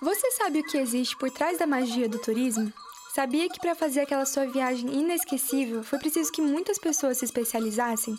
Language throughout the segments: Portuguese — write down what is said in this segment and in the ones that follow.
Você sabe o que existe por trás da magia do turismo? Sabia que para fazer aquela sua viagem inesquecível foi preciso que muitas pessoas se especializassem?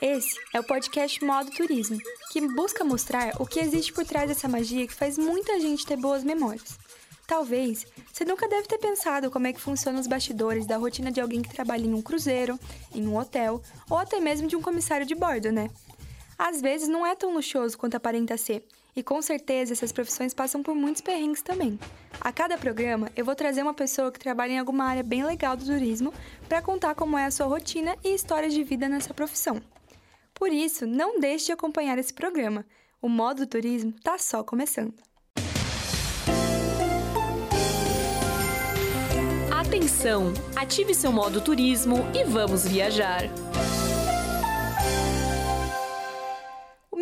Esse é o podcast Modo Turismo, que busca mostrar o que existe por trás dessa magia que faz muita gente ter boas memórias. Talvez você nunca deve ter pensado como é que funcionam os bastidores da rotina de alguém que trabalha em um cruzeiro, em um hotel ou até mesmo de um comissário de bordo, né? Às vezes não é tão luxuoso quanto aparenta ser, e com certeza essas profissões passam por muitos perrengues também. A cada programa eu vou trazer uma pessoa que trabalha em alguma área bem legal do turismo para contar como é a sua rotina e histórias de vida nessa profissão. Por isso, não deixe de acompanhar esse programa. O modo turismo está só começando. Atenção! Ative seu modo turismo e vamos viajar!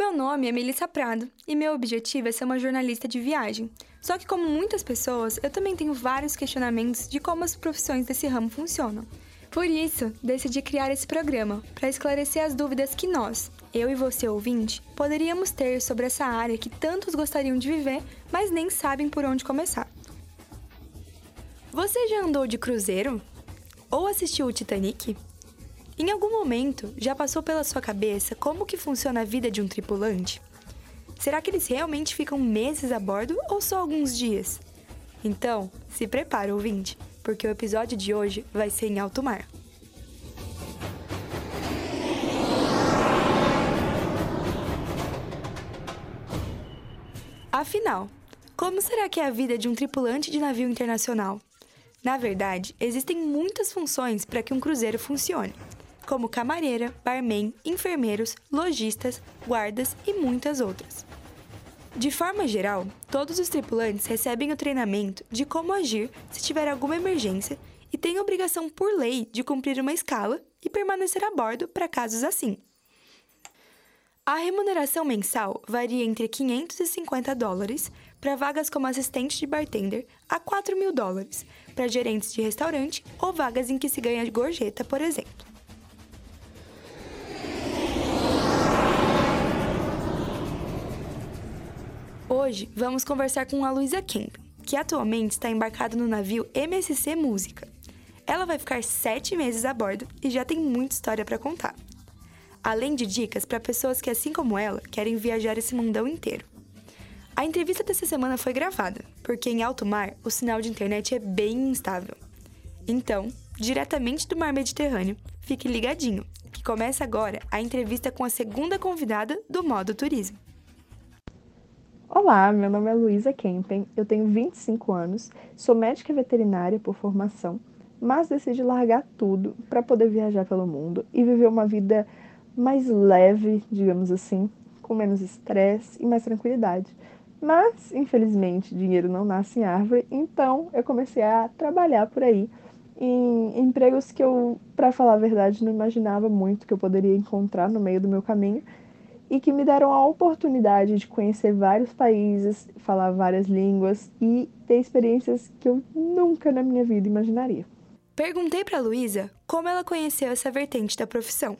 Meu nome é Melissa Prado e meu objetivo é ser uma jornalista de viagem. Só que, como muitas pessoas, eu também tenho vários questionamentos de como as profissões desse ramo funcionam. Por isso, decidi criar esse programa para esclarecer as dúvidas que nós, eu e você ouvinte, poderíamos ter sobre essa área que tantos gostariam de viver, mas nem sabem por onde começar. Você já andou de cruzeiro? Ou assistiu o Titanic? Em algum momento já passou pela sua cabeça como que funciona a vida de um tripulante? Será que eles realmente ficam meses a bordo ou só alguns dias? Então, se prepara, ouvinte, porque o episódio de hoje vai ser em alto mar. Afinal, como será que é a vida de um tripulante de navio internacional? Na verdade, existem muitas funções para que um cruzeiro funcione, como camareira, barman, enfermeiros, lojistas, guardas e muitas outras. De forma geral, todos os tripulantes recebem o treinamento de como agir se tiver alguma emergência e têm obrigação por lei de cumprir uma escala e permanecer a bordo para casos assim. A remuneração mensal varia entre 550 dólares para vagas como assistente de bartender a 4 mil dólares para gerentes de restaurante ou vagas em que se ganha gorjeta, por exemplo. Hoje vamos conversar com a Luísa Kemp, que atualmente está embarcada no navio MSC Música. Ela vai ficar sete meses a bordo e já tem muita história para contar além de dicas para pessoas que, assim como ela, querem viajar esse mundão inteiro. A entrevista dessa semana foi gravada, porque em alto mar o sinal de internet é bem instável. Então, diretamente do mar Mediterrâneo, fique ligadinho, que começa agora a entrevista com a segunda convidada do Modo Turismo. Olá, meu nome é Luísa Kempen, eu tenho 25 anos, sou médica veterinária por formação, mas decidi largar tudo para poder viajar pelo mundo e viver uma vida mais leve, digamos assim, com menos estresse e mais tranquilidade. Mas, infelizmente, dinheiro não nasce em árvore, então eu comecei a trabalhar por aí em empregos que eu, para falar a verdade, não imaginava muito que eu poderia encontrar no meio do meu caminho e que me deram a oportunidade de conhecer vários países, falar várias línguas e ter experiências que eu nunca na minha vida imaginaria. Perguntei para Luísa como ela conheceu essa vertente da profissão.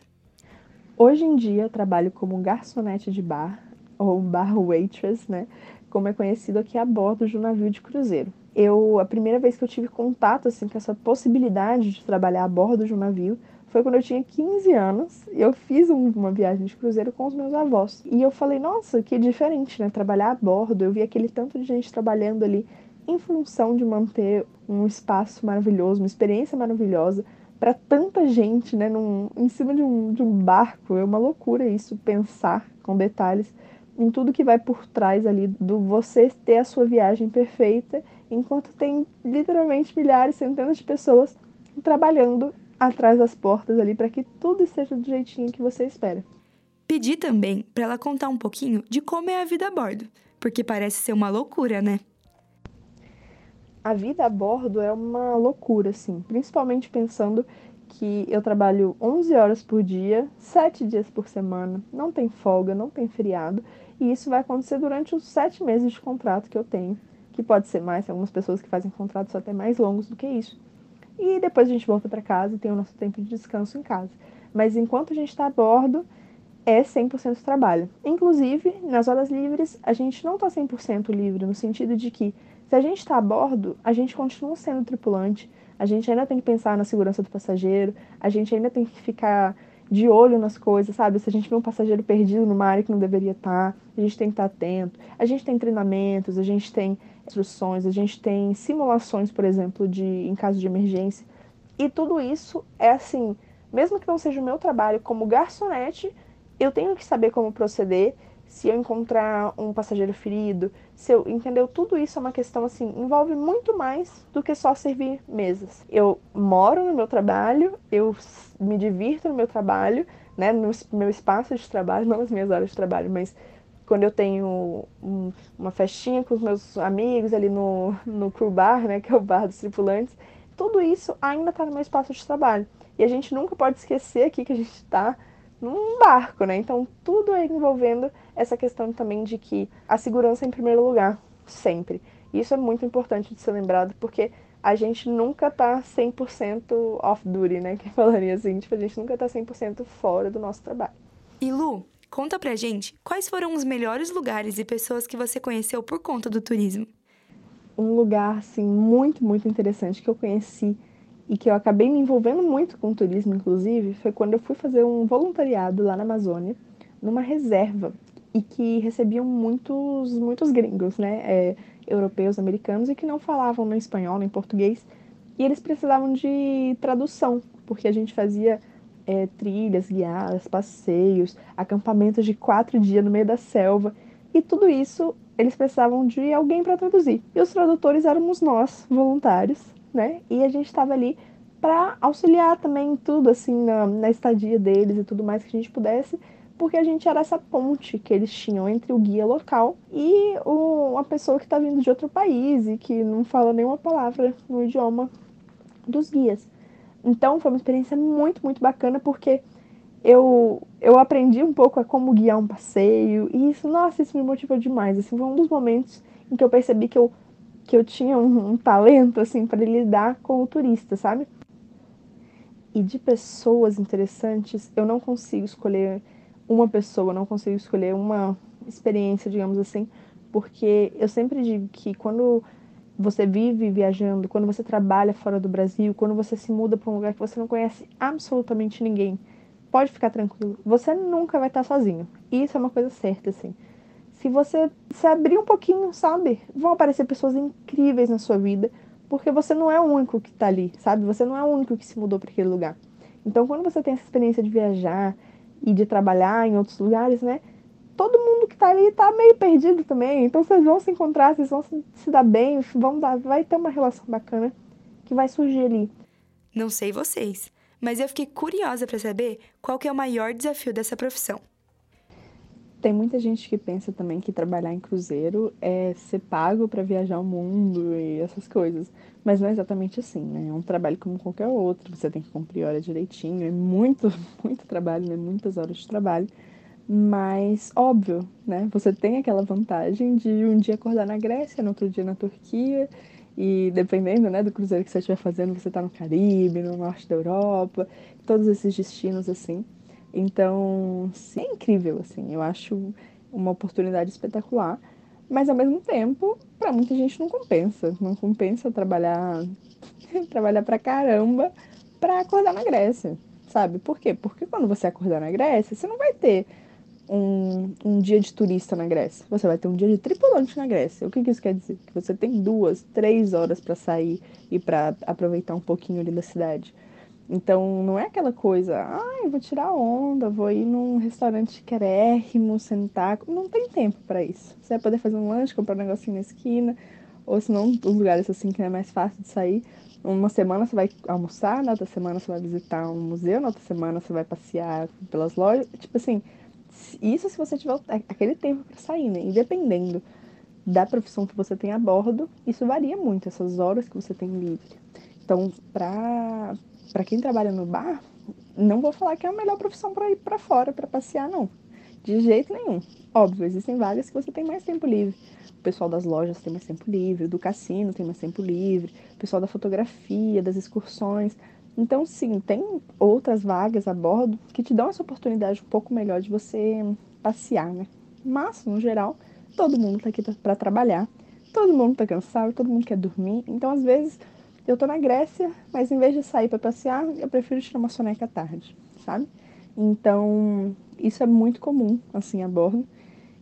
Hoje em dia eu trabalho como garçonete de bar, ou bar waitress, né? Como é conhecido aqui a bordo de um navio de cruzeiro. Eu, a primeira vez que eu tive contato assim, com essa possibilidade de trabalhar a bordo de um navio foi quando eu tinha 15 anos. Eu fiz um, uma viagem de cruzeiro com os meus avós. E eu falei, nossa, que diferente, né? Trabalhar a bordo. Eu vi aquele tanto de gente trabalhando ali em função de manter um espaço maravilhoso, uma experiência maravilhosa para tanta gente, né, num, em cima de um, de um barco. É uma loucura isso, pensar com detalhes em tudo que vai por trás ali do você ter a sua viagem perfeita, enquanto tem literalmente milhares, centenas de pessoas trabalhando atrás das portas ali para que tudo esteja do jeitinho que você espera. Pedi também para ela contar um pouquinho de como é a vida a bordo, porque parece ser uma loucura, né? a vida a bordo é uma loucura, assim, principalmente pensando que eu trabalho 11 horas por dia, 7 dias por semana, não tem folga, não tem feriado, e isso vai acontecer durante os 7 meses de contrato que eu tenho, que pode ser mais, tem algumas pessoas que fazem contratos até mais longos do que isso. E depois a gente volta para casa e tem o nosso tempo de descanso em casa. Mas enquanto a gente está a bordo, é 100% trabalho. Inclusive, nas horas livres, a gente não está 100% livre, no sentido de que se a gente está a bordo, a gente continua sendo tripulante, a gente ainda tem que pensar na segurança do passageiro, a gente ainda tem que ficar de olho nas coisas, sabe? Se a gente vê um passageiro perdido no mar que não deveria estar, tá, a gente tem que estar atento. A gente tem treinamentos, a gente tem instruções, a gente tem simulações, por exemplo, de em caso de emergência. E tudo isso é assim, mesmo que não seja o meu trabalho como garçonete, eu tenho que saber como proceder se eu encontrar um passageiro ferido, se eu, entendeu? Tudo isso é uma questão assim, envolve muito mais do que só servir mesas. Eu moro no meu trabalho, eu me divirto no meu trabalho, né, no meu espaço de trabalho, não nas minhas horas de trabalho, mas quando eu tenho um, uma festinha com os meus amigos ali no, no crew bar, né, que é o bar dos tripulantes, tudo isso ainda está no meu espaço de trabalho. E a gente nunca pode esquecer aqui que a gente está num barco, né? Então tudo é envolvendo essa questão também de que a segurança é em primeiro lugar, sempre. Isso é muito importante de ser lembrado, porque a gente nunca tá 100% off-duty, né? Que falaria assim, tipo, a gente nunca tá 100% fora do nosso trabalho. E Lu, conta pra gente quais foram os melhores lugares e pessoas que você conheceu por conta do turismo. Um lugar, assim, muito, muito interessante que eu conheci e que eu acabei me envolvendo muito com o turismo, inclusive, foi quando eu fui fazer um voluntariado lá na Amazônia, numa reserva, e que recebiam muitos, muitos gringos, né, é, europeus, americanos, e que não falavam nem espanhol nem português, e eles precisavam de tradução, porque a gente fazia é, trilhas guiadas, passeios, acampamentos de quatro dias no meio da selva, e tudo isso eles precisavam de alguém para traduzir. E os tradutores éramos nós, voluntários, né? E a gente estava ali para auxiliar também em tudo, assim, na, na estadia deles e tudo mais que a gente pudesse, porque a gente era essa ponte que eles tinham entre o guia local e o, uma pessoa que está vindo de outro país e que não fala nenhuma palavra no idioma dos guias. Então foi uma experiência muito, muito bacana porque eu, eu aprendi um pouco a como guiar um passeio e isso, nossa, isso me motivou demais. Assim, foi um dos momentos em que eu percebi que eu que eu tinha um, um talento assim para lidar com o turista, sabe? E de pessoas interessantes, eu não consigo escolher uma pessoa, não consigo escolher uma experiência, digamos assim, porque eu sempre digo que quando você vive viajando, quando você trabalha fora do Brasil, quando você se muda para um lugar que você não conhece absolutamente ninguém, pode ficar tranquilo, você nunca vai estar sozinho. Isso é uma coisa certa, assim se você se abrir um pouquinho, sabe? Vão aparecer pessoas incríveis na sua vida, porque você não é o único que está ali, sabe? Você não é o único que se mudou para aquele lugar. Então, quando você tem essa experiência de viajar e de trabalhar em outros lugares, né? Todo mundo que está ali está meio perdido também. Então, vocês vão se encontrar, vocês vão se dar bem, vão dar, vai ter uma relação bacana que vai surgir ali. Não sei vocês, mas eu fiquei curiosa para saber qual que é o maior desafio dessa profissão. Tem muita gente que pensa também que trabalhar em cruzeiro é ser pago para viajar o mundo e essas coisas. Mas não é exatamente assim, né? É um trabalho como qualquer outro. Você tem que cumprir hora direitinho. É muito, muito trabalho, né? Muitas horas de trabalho. Mas, óbvio, né? Você tem aquela vantagem de um dia acordar na Grécia, no outro dia na Turquia. E dependendo né, do cruzeiro que você estiver fazendo, você está no Caribe, no norte da Europa. Todos esses destinos, assim. Então, sim, é incrível, assim. Eu acho uma oportunidade espetacular. Mas ao mesmo tempo, para muita gente não compensa. Não compensa trabalhar trabalhar pra caramba para acordar na Grécia, sabe? Por quê? Porque quando você acordar na Grécia, você não vai ter um, um dia de turista na Grécia. Você vai ter um dia de tripulante na Grécia. O que, que isso quer dizer? Que você tem duas, três horas para sair e para aproveitar um pouquinho ali da cidade. Então, não é aquela coisa, ah, eu vou tirar onda, vou ir num restaurante querérrimo, sentar. Não tem tempo para isso. Você vai poder fazer um lanche, comprar um negocinho na esquina, ou se não, os lugares assim que é mais fácil de sair. Uma semana você vai almoçar, na outra semana você vai visitar um museu, na outra semana você vai passear pelas lojas. Tipo assim, isso se você tiver aquele tempo para sair, né? E dependendo da profissão que você tem a bordo, isso varia muito, essas horas que você tem livre. Então, para quem trabalha no bar, não vou falar que é a melhor profissão para ir para fora, para passear, não. De jeito nenhum. Óbvio, existem vagas que você tem mais tempo livre. O pessoal das lojas tem mais tempo livre, do cassino tem mais tempo livre, o pessoal da fotografia, das excursões. Então, sim, tem outras vagas a bordo que te dão essa oportunidade um pouco melhor de você passear, né? Mas, no geral, todo mundo tá aqui para trabalhar, todo mundo tá cansado, todo mundo quer dormir. Então, às vezes, eu tô na Grécia, mas em vez de sair para passear, eu prefiro tirar uma soneca à tarde, sabe? Então, isso é muito comum, assim, a bordo.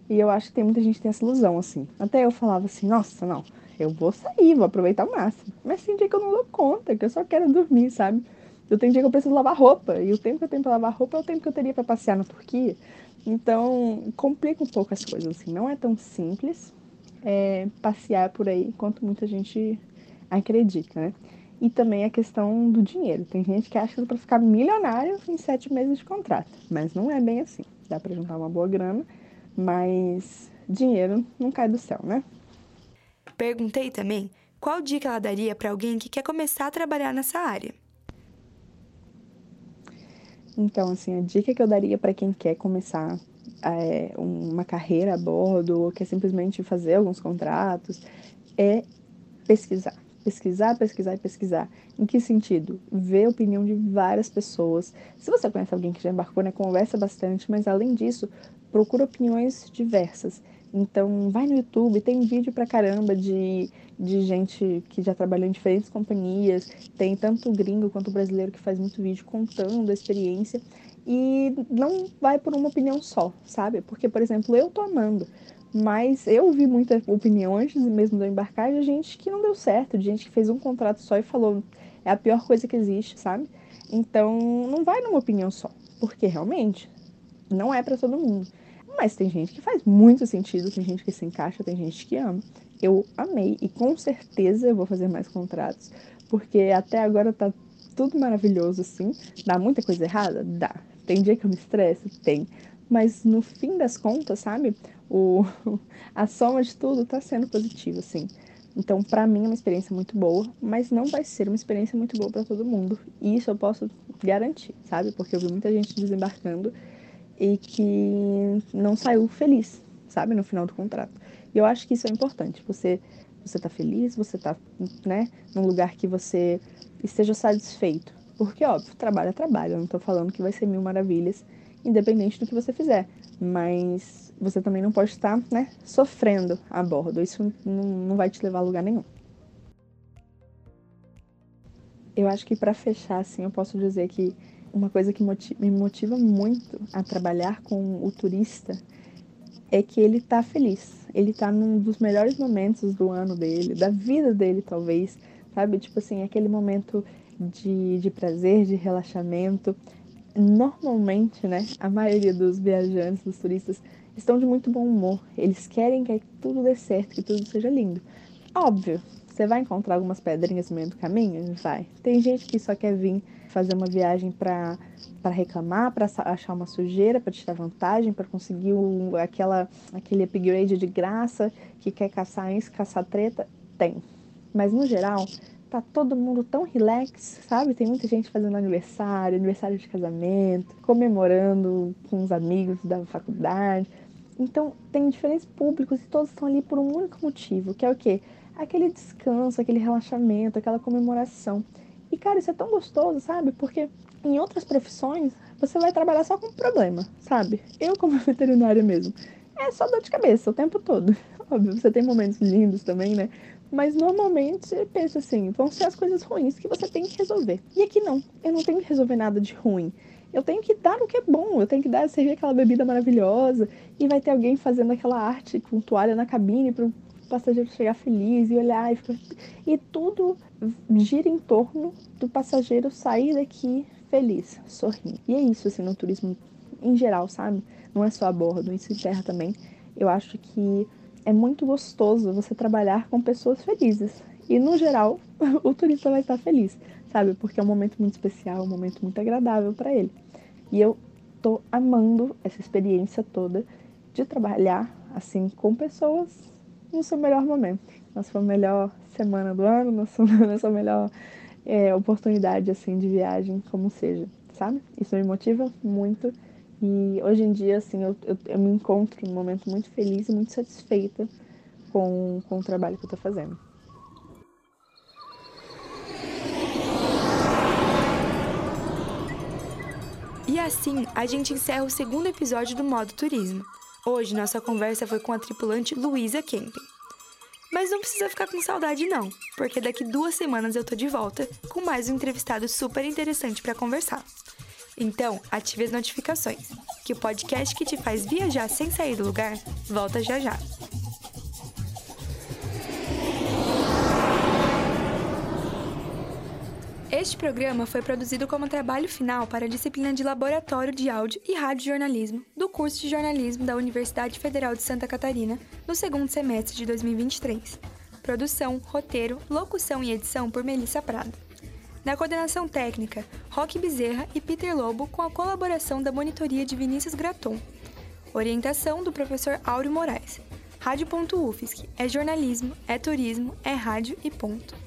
E eu acho que tem muita gente que tem essa ilusão, assim. Até eu falava assim, nossa, não, eu vou sair, vou aproveitar o máximo. Mas tem dia que eu não dou conta, que eu só quero dormir, sabe? Eu tenho dia que eu preciso lavar roupa, e o tempo que eu tenho pra lavar roupa é o tempo que eu teria para passear na Turquia. Então, complica um pouco as coisas, assim. Não é tão simples é, passear por aí quanto muita gente acredita, né? E também a questão do dinheiro. Tem gente que acha que dá pra ficar milionário em sete meses de contrato, mas não é bem assim. Dá para juntar uma boa grana mas dinheiro não cai do céu, né? Perguntei também qual dica ela daria para alguém que quer começar a trabalhar nessa área. Então, assim, a dica que eu daria para quem quer começar é, uma carreira a bordo ou quer simplesmente fazer alguns contratos é pesquisar. Pesquisar, pesquisar e pesquisar. Em que sentido? Ver a opinião de várias pessoas. Se você conhece alguém que já embarcou, né, conversa bastante, mas além disso, procura opiniões diversas. Então, vai no YouTube, tem vídeo pra caramba de, de gente que já trabalhou em diferentes companhias. Tem tanto gringo quanto brasileiro que faz muito vídeo contando a experiência. E não vai por uma opinião só, sabe? Porque, por exemplo, eu tô amando. Mas eu vi muita opinião antes mesmo de eu embarcar de gente que não deu certo, de gente que fez um contrato só e falou é a pior coisa que existe, sabe? Então, não vai numa opinião só. Porque realmente não é para todo mundo. Mas tem gente que faz muito sentido, tem gente que se encaixa, tem gente que ama. Eu amei e com certeza eu vou fazer mais contratos, porque até agora tá tudo maravilhoso assim. Dá muita coisa errada? Dá. Tem dia que eu me estresso? Tem. Mas no fim das contas, sabe? O, a soma de tudo tá sendo positiva, assim. Então, para mim é uma experiência muito boa, mas não vai ser uma experiência muito boa para todo mundo. E isso eu posso garantir, sabe? Porque eu vi muita gente desembarcando e que não saiu feliz, sabe, no final do contrato. E eu acho que isso é importante. Você você tá feliz, você tá, né, num lugar que você esteja satisfeito. Porque, óbvio, trabalho é trabalho. Eu não tô falando que vai ser mil maravilhas, independente do que você fizer. Mas você também não pode estar, né, sofrendo a bordo. Isso não, não vai te levar a lugar nenhum. Eu acho que para fechar, assim, eu posso dizer que uma coisa que me motiva muito a trabalhar com o turista é que ele tá feliz. Ele tá num dos melhores momentos do ano dele, da vida dele, talvez, sabe? Tipo assim, aquele momento de, de prazer, de relaxamento. Normalmente, né, a maioria dos viajantes, dos turistas, estão de muito bom humor. Eles querem que tudo dê certo, que tudo seja lindo. Óbvio, você vai encontrar algumas pedrinhas no meio do caminho? Vai. Tem gente que só quer vir fazer uma viagem para reclamar, para achar uma sujeira, para tirar vantagem, para conseguir um, aquela, aquele upgrade de graça, que quer caçar isso, caçar treta, tem. Mas no geral, tá todo mundo tão relax, sabe? Tem muita gente fazendo aniversário, aniversário de casamento, comemorando com os amigos da faculdade. Então, tem diferentes públicos e todos estão ali por um único motivo, que é o quê? Aquele descanso, aquele relaxamento, aquela comemoração. E, cara, isso é tão gostoso, sabe? Porque em outras profissões, você vai trabalhar só com problema, sabe? Eu, como veterinária mesmo, é só dor de cabeça o tempo todo. Óbvio, você tem momentos lindos também, né? Mas normalmente você pensa assim, vão ser as coisas ruins que você tem que resolver. E aqui não, eu não tenho que resolver nada de ruim. Eu tenho que dar o que é bom, eu tenho que dar, servir aquela bebida maravilhosa, e vai ter alguém fazendo aquela arte com toalha na cabine para passageiro chegar feliz e olhar e, ficar... e tudo gira em torno do passageiro sair daqui feliz, sorrindo. E é isso, assim, no turismo em geral, sabe? Não é só a bordo, isso em terra também. Eu acho que é muito gostoso você trabalhar com pessoas felizes. E, no geral, o turista vai estar feliz, sabe? Porque é um momento muito especial, um momento muito agradável para ele. E eu tô amando essa experiência toda de trabalhar, assim, com pessoas no seu melhor momento, na sua melhor semana do ano, na sua, na sua melhor é, oportunidade, assim, de viagem, como seja, sabe? Isso me motiva muito e hoje em dia, assim, eu, eu, eu me encontro num momento muito feliz e muito satisfeita com, com o trabalho que eu tô fazendo. E assim, a gente encerra o segundo episódio do Modo Turismo. Hoje, nossa conversa foi com a tripulante Luísa Kempen. Mas não precisa ficar com saudade não, porque daqui duas semanas eu tô de volta com mais um entrevistado super interessante para conversar. Então, ative as notificações, que o podcast que te faz viajar sem sair do lugar volta já já. Este programa foi produzido como trabalho final para a disciplina de Laboratório de Áudio e Rádio Jornalismo do curso de jornalismo da Universidade Federal de Santa Catarina, no segundo semestre de 2023. Produção, roteiro, locução e edição por Melissa Prado. Na coordenação técnica, Roque Bezerra e Peter Lobo, com a colaboração da monitoria de Vinícius Graton. Orientação do professor Áureo Moraes. Rádio.UFSC é jornalismo, é turismo, é rádio e ponto.